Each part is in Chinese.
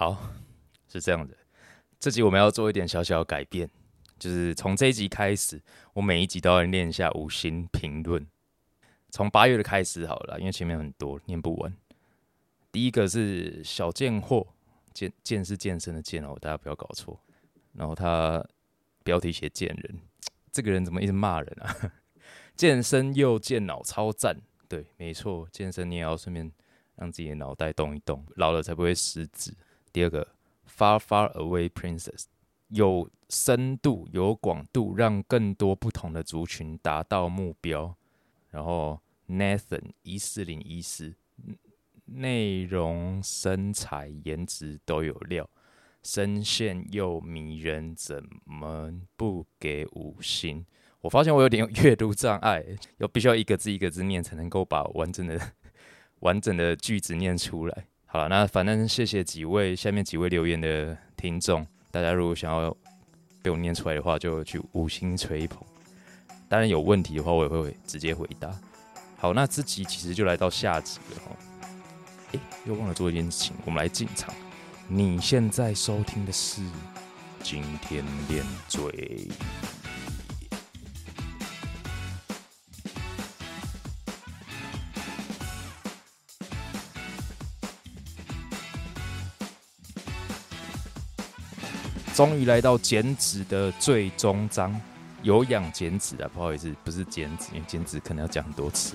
好，是这样的，这集我们要做一点小小的改变，就是从这一集开始，我每一集都要念一下五星评论。从八月的开始好了，因为前面很多念不完。第一个是小贱货，健健是健身的健哦，大家不要搞错。然后他标题写贱人，这个人怎么一直骂人啊？健身又健脑，超赞。对，没错，健身你也要顺便让自己的脑袋动一动，老了才不会失智。第二个，Far Far Away Princess，有深度、有广度，让更多不同的族群达到目标。然后 Nathan 一四零一四，内容、身材、颜值都有料，声线又迷人，怎么不给五星？我发现我有点阅读障碍，要必须要一个字一个字念，才能够把完整的、完整的句子念出来。好了，那反正谢谢几位下面几位留言的听众，大家如果想要被我念出来的话，就去五星吹捧。当然有问题的话，我也会直接回答。好，那这集其实就来到下集了哈。哎，又忘了做一件事情，我们来进场。你现在收听的是今天练嘴。终于来到减脂的最终章，有氧减脂啊，不好意思，不是减脂，因为减脂可能要讲很多次。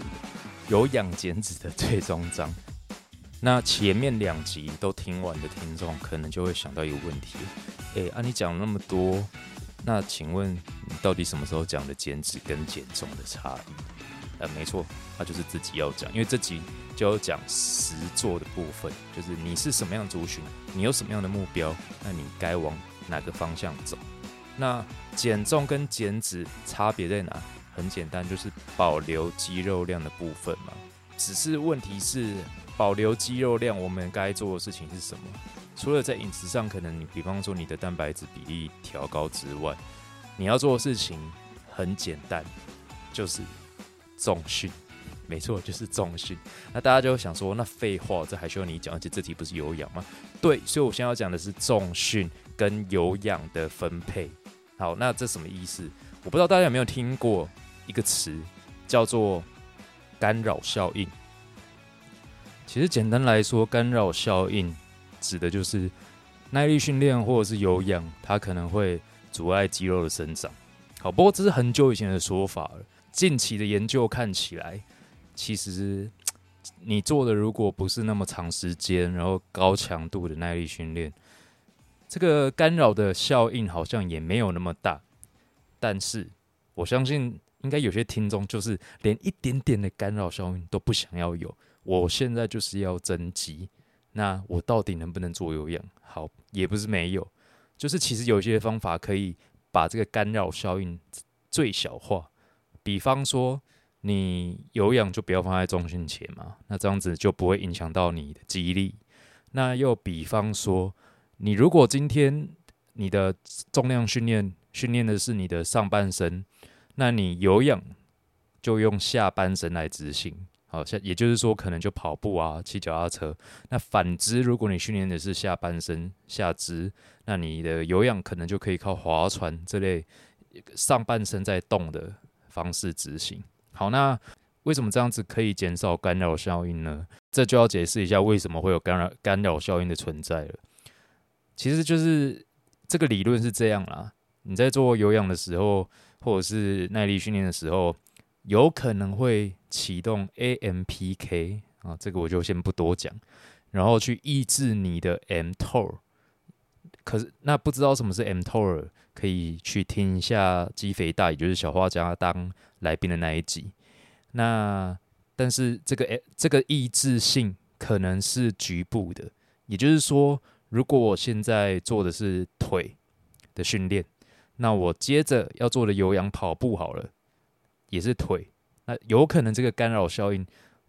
有氧减脂的最终章，那前面两集都听完的听众，可能就会想到一个问题：哎，啊，你讲那么多，那请问你到底什么时候讲的减脂跟减重的差异？呃，没错，那就是自己要讲，因为这集就要讲实做的部分，就是你是什么样族群，你有什么样的目标，那你该往。哪个方向走？那减重跟减脂差别在哪？很简单，就是保留肌肉量的部分嘛。只是问题是，保留肌肉量，我们该做的事情是什么？除了在饮食上，可能你比方说你的蛋白质比例调高之外，你要做的事情很简单，就是重训。没错，就是重训。那大家就会想说，那废话，这还需要你讲？而且这题不是有氧吗？对，所以我现在要讲的是重训跟有氧的分配。好，那这什么意思？我不知道大家有没有听过一个词，叫做干扰效应。其实简单来说，干扰效应指的就是耐力训练或者是有氧，它可能会阻碍肌肉的生长。好，不过这是很久以前的说法了。近期的研究看起来。其实，你做的如果不是那么长时间，然后高强度的耐力训练，这个干扰的效应好像也没有那么大。但是，我相信应该有些听众就是连一点点的干扰效应都不想要有。我现在就是要增肌，那我到底能不能做有氧？好，也不是没有，就是其实有些方法可以把这个干扰效应最小化，比方说。你有氧就不要放在中心前嘛，那这样子就不会影响到你的肌力。那又比方说，你如果今天你的重量训练训练的是你的上半身，那你有氧就用下半身来执行。好，像也就是说，可能就跑步啊，骑脚踏车。那反之，如果你训练的是下半身下肢，那你的有氧可能就可以靠划船这类上半身在动的方式执行。好，那为什么这样子可以减少干扰效应呢？这就要解释一下为什么会有干扰干扰效应的存在了。其实就是这个理论是这样啦：你在做有氧的时候，或者是耐力训练的时候，有可能会启动 AMPK 啊，这个我就先不多讲，然后去抑制你的 mTOR。可是那不知道什么是 mTOR，可以去听一下肌肥大，也就是小画家当。来宾的那一集，那但是这个诶，这个抑制性可能是局部的，也就是说，如果我现在做的是腿的训练，那我接着要做的有氧跑步好了，也是腿，那有可能这个干扰效应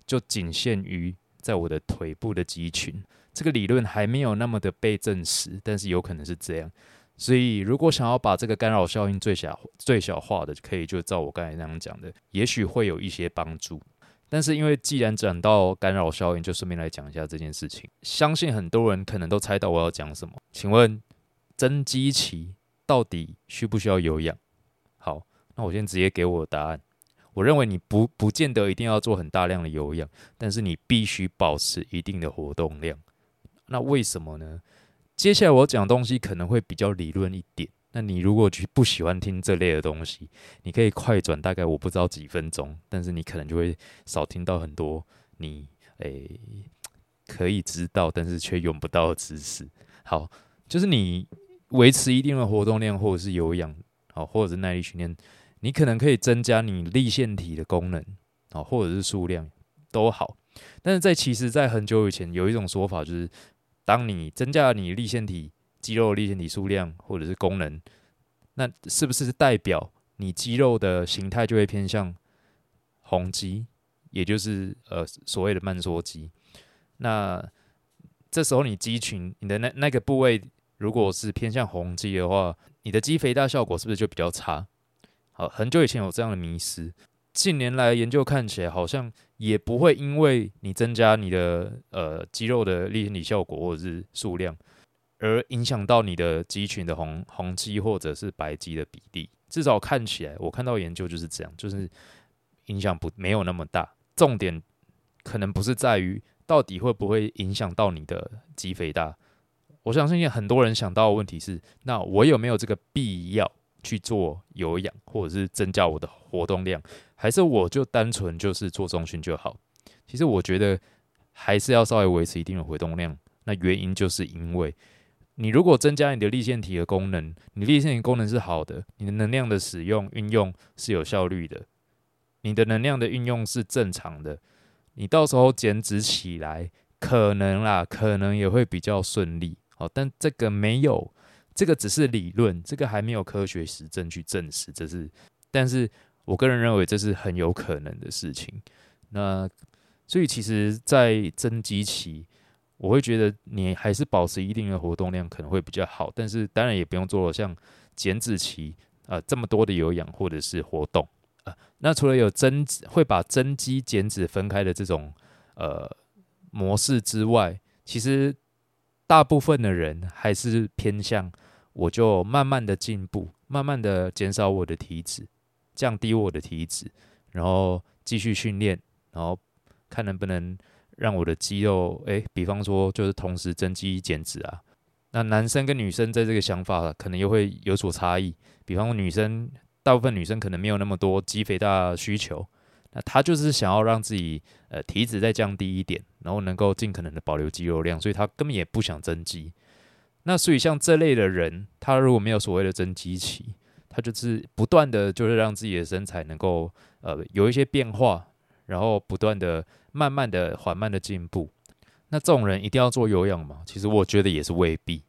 就仅限于在我的腿部的肌群，这个理论还没有那么的被证实，但是有可能是这样。所以，如果想要把这个干扰效应最小最小化的，可以就照我刚才那样讲的，也许会有一些帮助。但是因为既然讲到干扰效应，就顺便来讲一下这件事情。相信很多人可能都猜到我要讲什么。请问增肌期到底需不需要有氧？好，那我先直接给我的答案。我认为你不不见得一定要做很大量的有氧，但是你必须保持一定的活动量。那为什么呢？接下来我讲东西可能会比较理论一点。那你如果去不喜欢听这类的东西，你可以快转大概我不知道几分钟，但是你可能就会少听到很多你诶可以知道，但是却用不到的知识。好，就是你维持一定的活动量，或者是有氧，好，或者是耐力训练，你可能可以增加你立腺体的功能，啊，或者是数量都好。但是在其实，在很久以前，有一种说法就是，当你增加了你立腺体。肌肉立腺体数量或者是功能，那是不是代表你肌肉的形态就会偏向红肌，也就是呃所谓的慢缩肌？那这时候你肌群你的那那个部位如果是偏向红肌的话，你的肌肥大效果是不是就比较差？好，很久以前有这样的迷失，近年来研究看起来好像也不会因为你增加你的呃肌肉的立腺体效果或者是数量。而影响到你的肌群的红红肌或者是白肌的比例，至少看起来，我看到研究就是这样，就是影响不没有那么大。重点可能不是在于到底会不会影响到你的肌肥大。我相信很多人想到的问题是：那我有没有这个必要去做有氧，或者是增加我的活动量，还是我就单纯就是做中训就好？其实我觉得还是要稍微维持一定的活动量。那原因就是因为。你如果增加你的立腺体的功能，你立腺体功能是好的，你的能量的使用运用是有效率的，你的能量的运用是正常的，你到时候减脂起来可能啦，可能也会比较顺利。好，但这个没有，这个只是理论，这个还没有科学实证去证实这是，但是我个人认为这是很有可能的事情。那所以其实，在增肌期。我会觉得你还是保持一定的活动量可能会比较好，但是当然也不用做像减脂期啊这么多的有氧或者是活动啊。那除了有增脂会把增肌减脂分开的这种呃模式之外，其实大部分的人还是偏向我就慢慢的进步，慢慢的减少我的体脂，降低我的体脂，然后继续训练，然后看能不能。让我的肌肉，诶，比方说就是同时增肌减脂啊。那男生跟女生在这个想法可能又会有所差异。比方说女生，大部分女生可能没有那么多肌肥大需求，那她就是想要让自己呃体脂再降低一点，然后能够尽可能的保留肌肉量，所以她根本也不想增肌。那所以像这类的人，他如果没有所谓的增肌期，他就是不断的就是让自己的身材能够呃有一些变化，然后不断的。慢慢的、缓慢的进步，那这种人一定要做有氧吗？其实我觉得也是未必。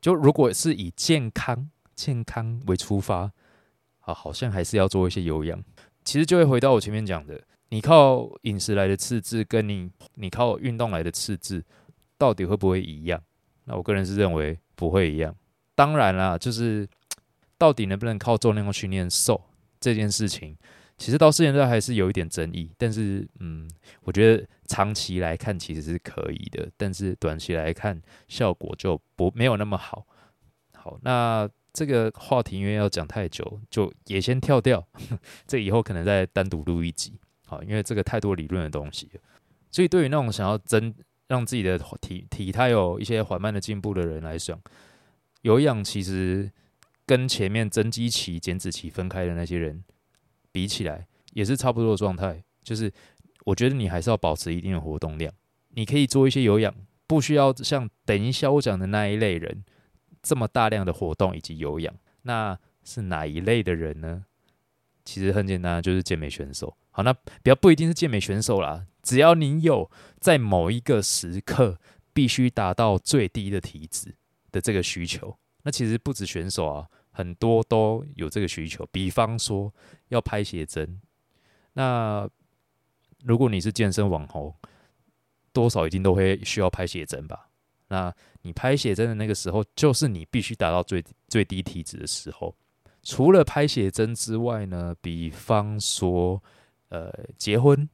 就如果是以健康、健康为出发，啊，好像还是要做一些有氧。其实就会回到我前面讲的，你靠饮食来的赤字，跟你你靠运动来的赤字，到底会不会一样？那我个人是认为不会一样。当然啦，就是到底能不能靠重量训练瘦这件事情。其实到现在还是有一点争议，但是嗯，我觉得长期来看其实是可以的，但是短期来看效果就不没有那么好。好，那这个话题因为要讲太久，就也先跳掉，这以后可能再单独录一集。好，因为这个太多理论的东西，所以对于那种想要增让自己的体体态有一些缓慢的进步的人来讲，有氧其实跟前面增肌期、减脂期分开的那些人。比起来也是差不多的状态，就是我觉得你还是要保持一定的活动量。你可以做一些有氧，不需要像等一下我讲的那一类人这么大量的活动以及有氧。那是哪一类的人呢？其实很简单，就是健美选手。好，那比较不一定是健美选手啦，只要你有在某一个时刻必须达到最低的体脂的这个需求，那其实不止选手啊。很多都有这个需求，比方说要拍写真。那如果你是健身网红，多少一定都会需要拍写真吧？那你拍写真的那个时候，就是你必须达到最最低体脂的时候。除了拍写真之外呢，比方说呃结婚，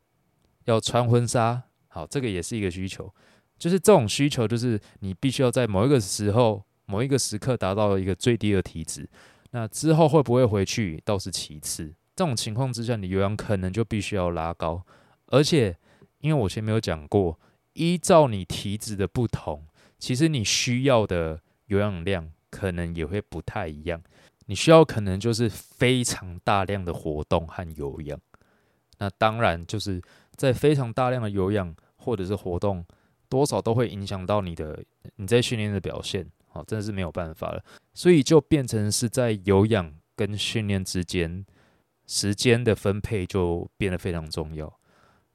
要穿婚纱，好，这个也是一个需求。就是这种需求，就是你必须要在某一个时候、某一个时刻达到了一个最低的体脂。那之后会不会回去倒是其次。这种情况之下，你有氧可能就必须要拉高。而且，因为我前面有讲过，依照你体脂的不同，其实你需要的有氧量可能也会不太一样。你需要可能就是非常大量的活动和有氧。那当然就是在非常大量的有氧或者是活动，多少都会影响到你的你在训练的表现。好，真的是没有办法了。所以就变成是在有氧跟训练之间，时间的分配就变得非常重要。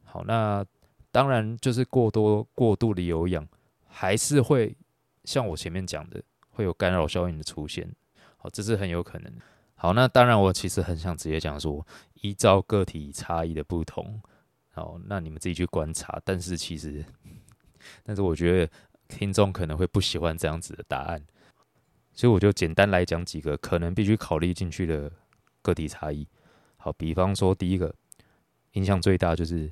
好，那当然就是过多过度的有氧，还是会像我前面讲的，会有干扰效应的出现。好，这是很有可能。好，那当然我其实很想直接讲说，依照个体差异的不同，好，那你们自己去观察。但是其实，但是我觉得听众可能会不喜欢这样子的答案，所以我就简单来讲几个可能必须考虑进去的个体差异。好，比方说第一个影响最大就是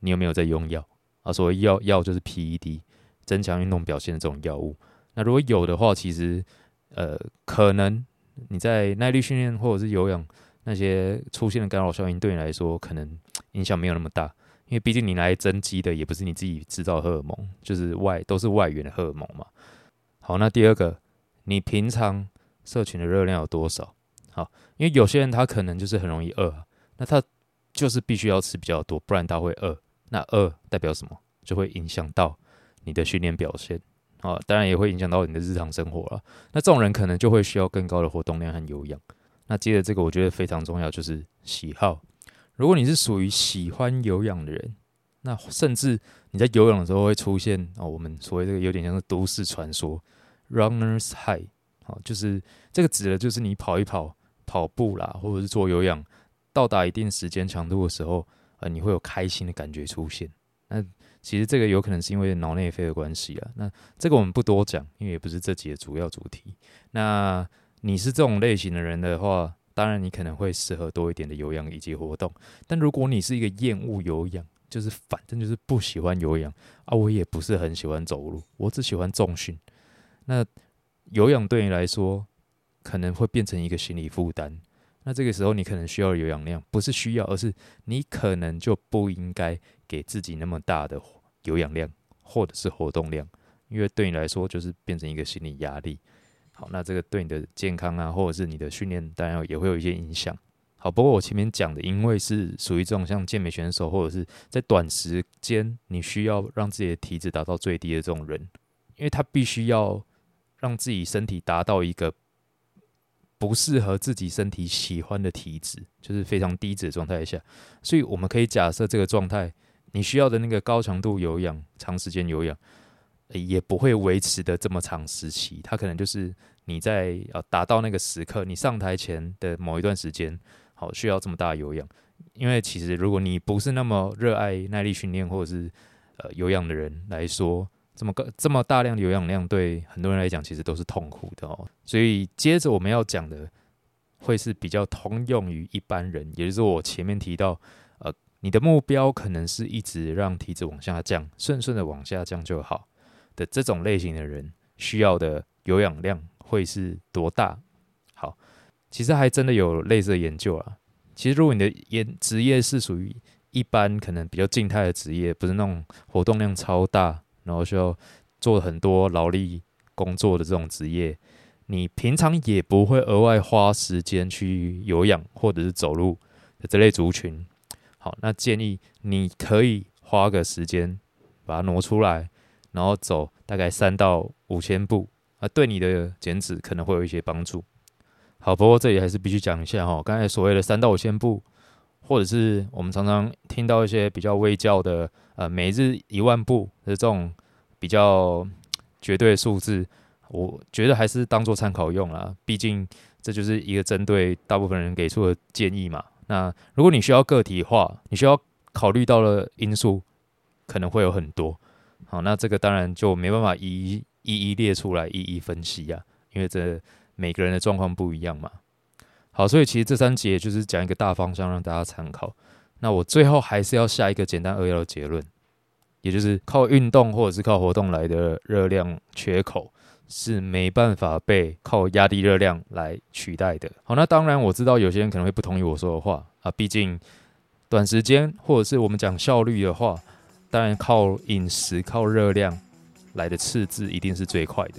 你有没有在用药啊？所谓药药就是 PED，增强运动表现的这种药物。那如果有的话，其实呃可能你在耐力训练或者是有氧那些出现的干扰效应，对你来说可能影响没有那么大，因为毕竟你来增肌的也不是你自己制造荷尔蒙，就是外都是外源的荷尔蒙嘛。好，那第二个，你平常摄取的热量有多少？好，因为有些人他可能就是很容易饿，那他就是必须要吃比较多，不然他会饿。那饿代表什么？就会影响到你的训练表现啊，当然也会影响到你的日常生活了。那这种人可能就会需要更高的活动量和有氧。那接着这个，我觉得非常重要，就是喜好。如果你是属于喜欢有氧的人，那甚至你在有氧的时候会出现哦，我们所谓这个有点像是都市传说，runners high，好，就是这个指的就是你跑一跑。跑步啦，或者是做有氧，到达一定时间强度的时候，呃，你会有开心的感觉出现。那其实这个有可能是因为脑内啡的关系啊。那这个我们不多讲，因为也不是这集的主要主题。那你是这种类型的人的话，当然你可能会适合多一点的有氧以及活动。但如果你是一个厌恶有氧，就是反正就是不喜欢有氧啊，我也不是很喜欢走路，我只喜欢重训。那有氧对你来说？可能会变成一个心理负担，那这个时候你可能需要有氧量，不是需要，而是你可能就不应该给自己那么大的有氧量或者是活动量，因为对你来说就是变成一个心理压力。好，那这个对你的健康啊，或者是你的训练，当然也会有一些影响。好，不过我前面讲的，因为是属于这种像健美选手，或者是在短时间你需要让自己的体脂达到最低的这种人，因为他必须要让自己身体达到一个。不适合自己身体喜欢的体脂，就是非常低脂的状态下，所以我们可以假设这个状态，你需要的那个高强度有氧、长时间有氧，也不会维持的这么长时期。它可能就是你在呃达到那个时刻，你上台前的某一段时间，好需要这么大的有氧。因为其实如果你不是那么热爱耐力训练或者是呃有氧的人来说，这么个、这么大量的有氧量，对很多人来讲，其实都是痛苦的哦。所以接着我们要讲的，会是比较通用于一般人，也就是我前面提到，呃，你的目标可能是一直让体脂往下降，顺顺的往下降就好的这种类型的人，需要的有氧量会是多大？好，其实还真的有类似的研究啊。其实如果你的业职业是属于一般，可能比较静态的职业，不是那种活动量超大。然后需要做很多劳力工作的这种职业，你平常也不会额外花时间去有氧或者是走路的这类族群。好，那建议你可以花个时间把它挪出来，然后走大概三到五千步啊，对你的减脂可能会有一些帮助。好，不过这里还是必须讲一下哈，刚才所谓的三到五千步，或者是我们常常听到一些比较微教的。呃，每日一万步的这种比较绝对的数字，我觉得还是当做参考用啦。毕竟这就是一个针对大部分人给出的建议嘛。那如果你需要个体化，你需要考虑到的因素可能会有很多。好，那这个当然就没办法一一一一列出来，一一分析呀，因为这每个人的状况不一样嘛。好，所以其实这三节就是讲一个大方向，让大家参考。那我最后还是要下一个简单扼要的结论，也就是靠运动或者是靠活动来的热量缺口是没办法被靠压低热量来取代的。好，那当然我知道有些人可能会不同意我说的话啊，毕竟短时间或者是我们讲效率的话，当然靠饮食靠热量来的赤字一定是最快的。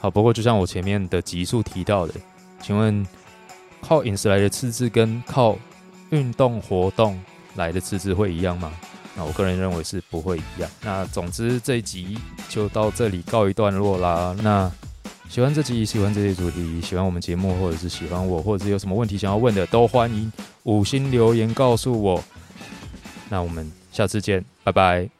好，不过就像我前面的集数提到的，请问靠饮食来的赤字跟靠运动活动来的赤字会一样吗？那我个人认为是不会一样。那总之这一集就到这里告一段落啦。那喜欢这集，喜欢这些主题，喜欢我们节目，或者是喜欢我，或者是有什么问题想要问的，都欢迎五星留言告诉我。那我们下次见，拜拜。